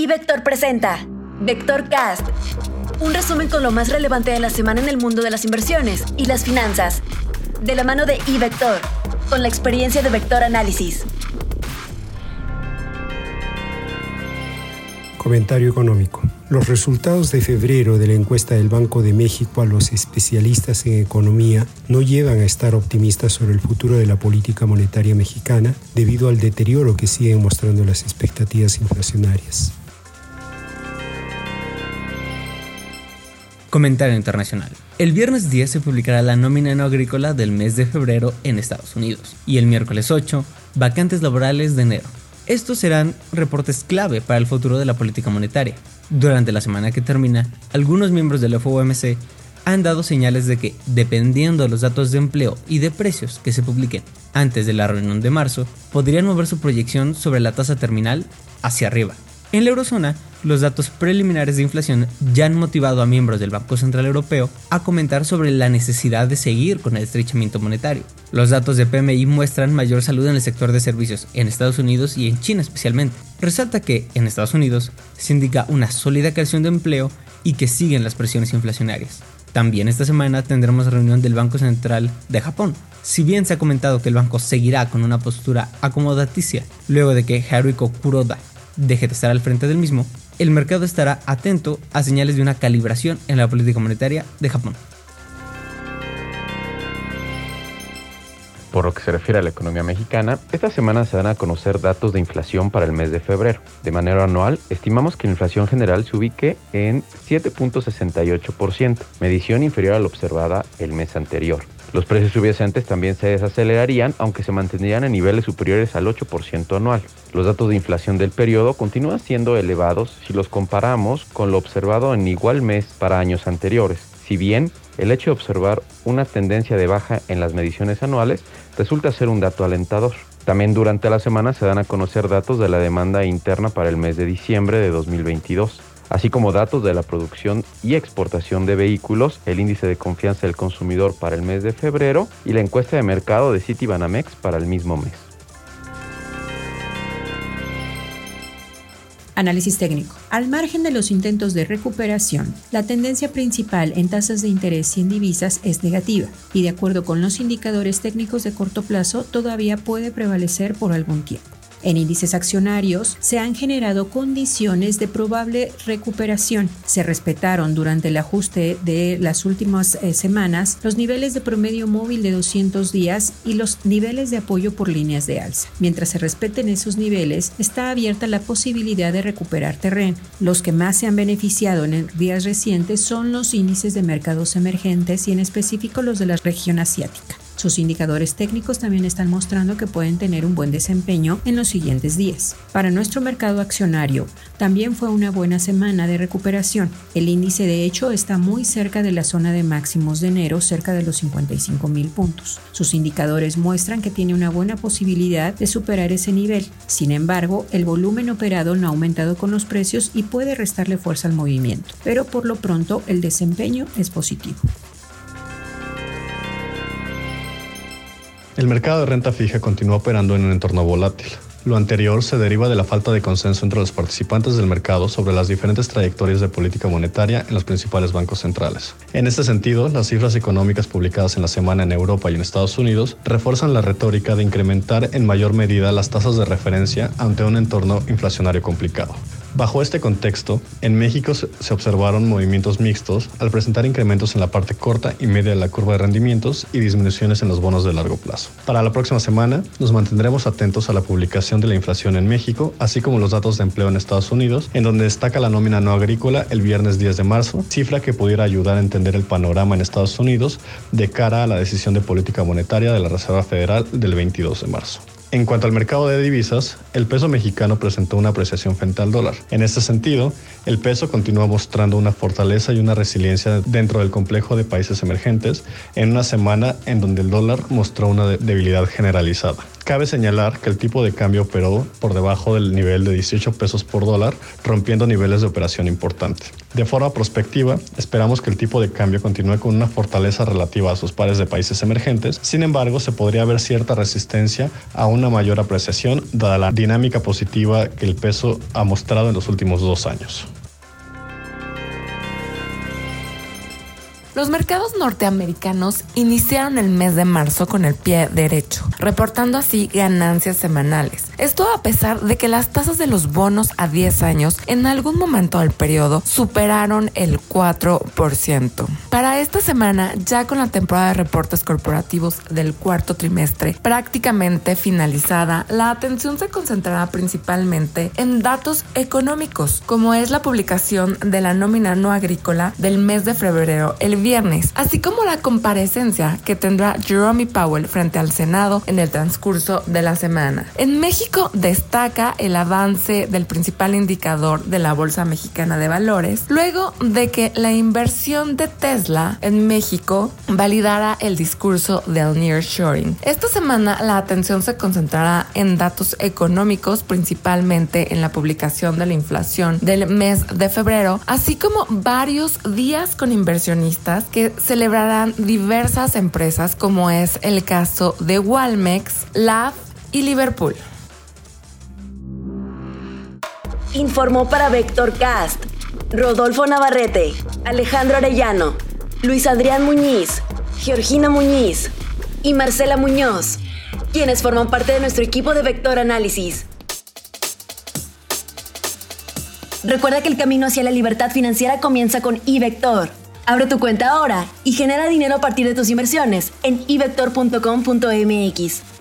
Y Vector presenta Vector Cast, un resumen con lo más relevante de la semana en el mundo de las inversiones y las finanzas, de la mano de iVector, con la experiencia de Vector Análisis. Comentario económico. Los resultados de febrero de la encuesta del Banco de México a los especialistas en economía no llevan a estar optimistas sobre el futuro de la política monetaria mexicana debido al deterioro que siguen mostrando las expectativas inflacionarias. Comentario internacional. El viernes 10 se publicará la nómina no agrícola del mes de febrero en Estados Unidos y el miércoles 8, vacantes laborales de enero. Estos serán reportes clave para el futuro de la política monetaria. Durante la semana que termina, algunos miembros del FOMC han dado señales de que, dependiendo de los datos de empleo y de precios que se publiquen antes de la reunión de marzo, podrían mover su proyección sobre la tasa terminal hacia arriba. En la eurozona, los datos preliminares de inflación ya han motivado a miembros del Banco Central Europeo a comentar sobre la necesidad de seguir con el estrechamiento monetario. Los datos de PMI muestran mayor salud en el sector de servicios en Estados Unidos y en China especialmente. Resalta que en Estados Unidos se indica una sólida creación de empleo y que siguen las presiones inflacionarias. También esta semana tendremos reunión del Banco Central de Japón. Si bien se ha comentado que el banco seguirá con una postura acomodaticia luego de que Haruiko Kuroda deje de estar al frente del mismo, el mercado estará atento a señales de una calibración en la política monetaria de Japón. Por lo que se refiere a la economía mexicana, esta semana se dan a conocer datos de inflación para el mes de febrero. De manera anual, estimamos que la inflación general se ubique en 7.68%, medición inferior a la observada el mes anterior. Los precios subyacentes también se desacelerarían, aunque se mantendrían en niveles superiores al 8% anual. Los datos de inflación del periodo continúan siendo elevados si los comparamos con lo observado en igual mes para años anteriores. Si bien el hecho de observar una tendencia de baja en las mediciones anuales resulta ser un dato alentador. También durante la semana se dan a conocer datos de la demanda interna para el mes de diciembre de 2022 así como datos de la producción y exportación de vehículos, el índice de confianza del consumidor para el mes de febrero y la encuesta de mercado de Citibanamex para el mismo mes. Análisis técnico. Al margen de los intentos de recuperación, la tendencia principal en tasas de interés y en divisas es negativa, y de acuerdo con los indicadores técnicos de corto plazo todavía puede prevalecer por algún tiempo. En índices accionarios se han generado condiciones de probable recuperación. Se respetaron durante el ajuste de las últimas eh, semanas los niveles de promedio móvil de 200 días y los niveles de apoyo por líneas de alza. Mientras se respeten esos niveles, está abierta la posibilidad de recuperar terreno. Los que más se han beneficiado en días recientes son los índices de mercados emergentes y en específico los de la región asiática. Sus indicadores técnicos también están mostrando que pueden tener un buen desempeño en los siguientes días. Para nuestro mercado accionario, también fue una buena semana de recuperación. El índice de hecho está muy cerca de la zona de máximos de enero, cerca de los 55 mil puntos. Sus indicadores muestran que tiene una buena posibilidad de superar ese nivel. Sin embargo, el volumen operado no ha aumentado con los precios y puede restarle fuerza al movimiento, pero por lo pronto el desempeño es positivo. El mercado de renta fija continúa operando en un entorno volátil. Lo anterior se deriva de la falta de consenso entre los participantes del mercado sobre las diferentes trayectorias de política monetaria en los principales bancos centrales. En este sentido, las cifras económicas publicadas en la semana en Europa y en Estados Unidos refuerzan la retórica de incrementar en mayor medida las tasas de referencia ante un entorno inflacionario complicado. Bajo este contexto, en México se observaron movimientos mixtos al presentar incrementos en la parte corta y media de la curva de rendimientos y disminuciones en los bonos de largo plazo. Para la próxima semana, nos mantendremos atentos a la publicación de la inflación en México, así como los datos de empleo en Estados Unidos, en donde destaca la nómina no agrícola el viernes 10 de marzo, cifra que pudiera ayudar a entender el panorama en Estados Unidos de cara a la decisión de política monetaria de la Reserva Federal del 22 de marzo. En cuanto al mercado de divisas, el peso mexicano presentó una apreciación frente al dólar. En este sentido, el peso continúa mostrando una fortaleza y una resiliencia dentro del complejo de países emergentes en una semana en donde el dólar mostró una debilidad generalizada. Cabe señalar que el tipo de cambio operó por debajo del nivel de 18 pesos por dólar, rompiendo niveles de operación importante. De forma prospectiva, esperamos que el tipo de cambio continúe con una fortaleza relativa a sus pares de países emergentes, sin embargo, se podría ver cierta resistencia a una mayor apreciación dada la dinámica positiva que el peso ha mostrado en los últimos dos años. Los mercados norteamericanos iniciaron el mes de marzo con el pie derecho, reportando así ganancias semanales. Esto a pesar de que las tasas de los bonos a 10 años en algún momento del periodo superaron el 4%. Para esta semana, ya con la temporada de reportes corporativos del cuarto trimestre prácticamente finalizada, la atención se concentrará principalmente en datos económicos, como es la publicación de la nómina no agrícola del mes de febrero, el así como la comparecencia que tendrá Jerome Powell frente al Senado en el transcurso de la semana. En México destaca el avance del principal indicador de la Bolsa Mexicana de Valores, luego de que la inversión de Tesla en México validara el discurso del nearshoring. Esta semana la atención se concentrará en datos económicos, principalmente en la publicación de la inflación del mes de febrero, así como varios días con inversionistas que celebrarán diversas empresas como es el caso de Walmex, Lab y Liverpool. Informó para Vector Cast Rodolfo Navarrete, Alejandro Arellano, Luis Adrián Muñiz, Georgina Muñiz y Marcela Muñoz, quienes forman parte de nuestro equipo de Vector Análisis. Recuerda que el camino hacia la libertad financiera comienza con iVector Abre tu cuenta ahora y genera dinero a partir de tus inversiones en ivector.com.mx.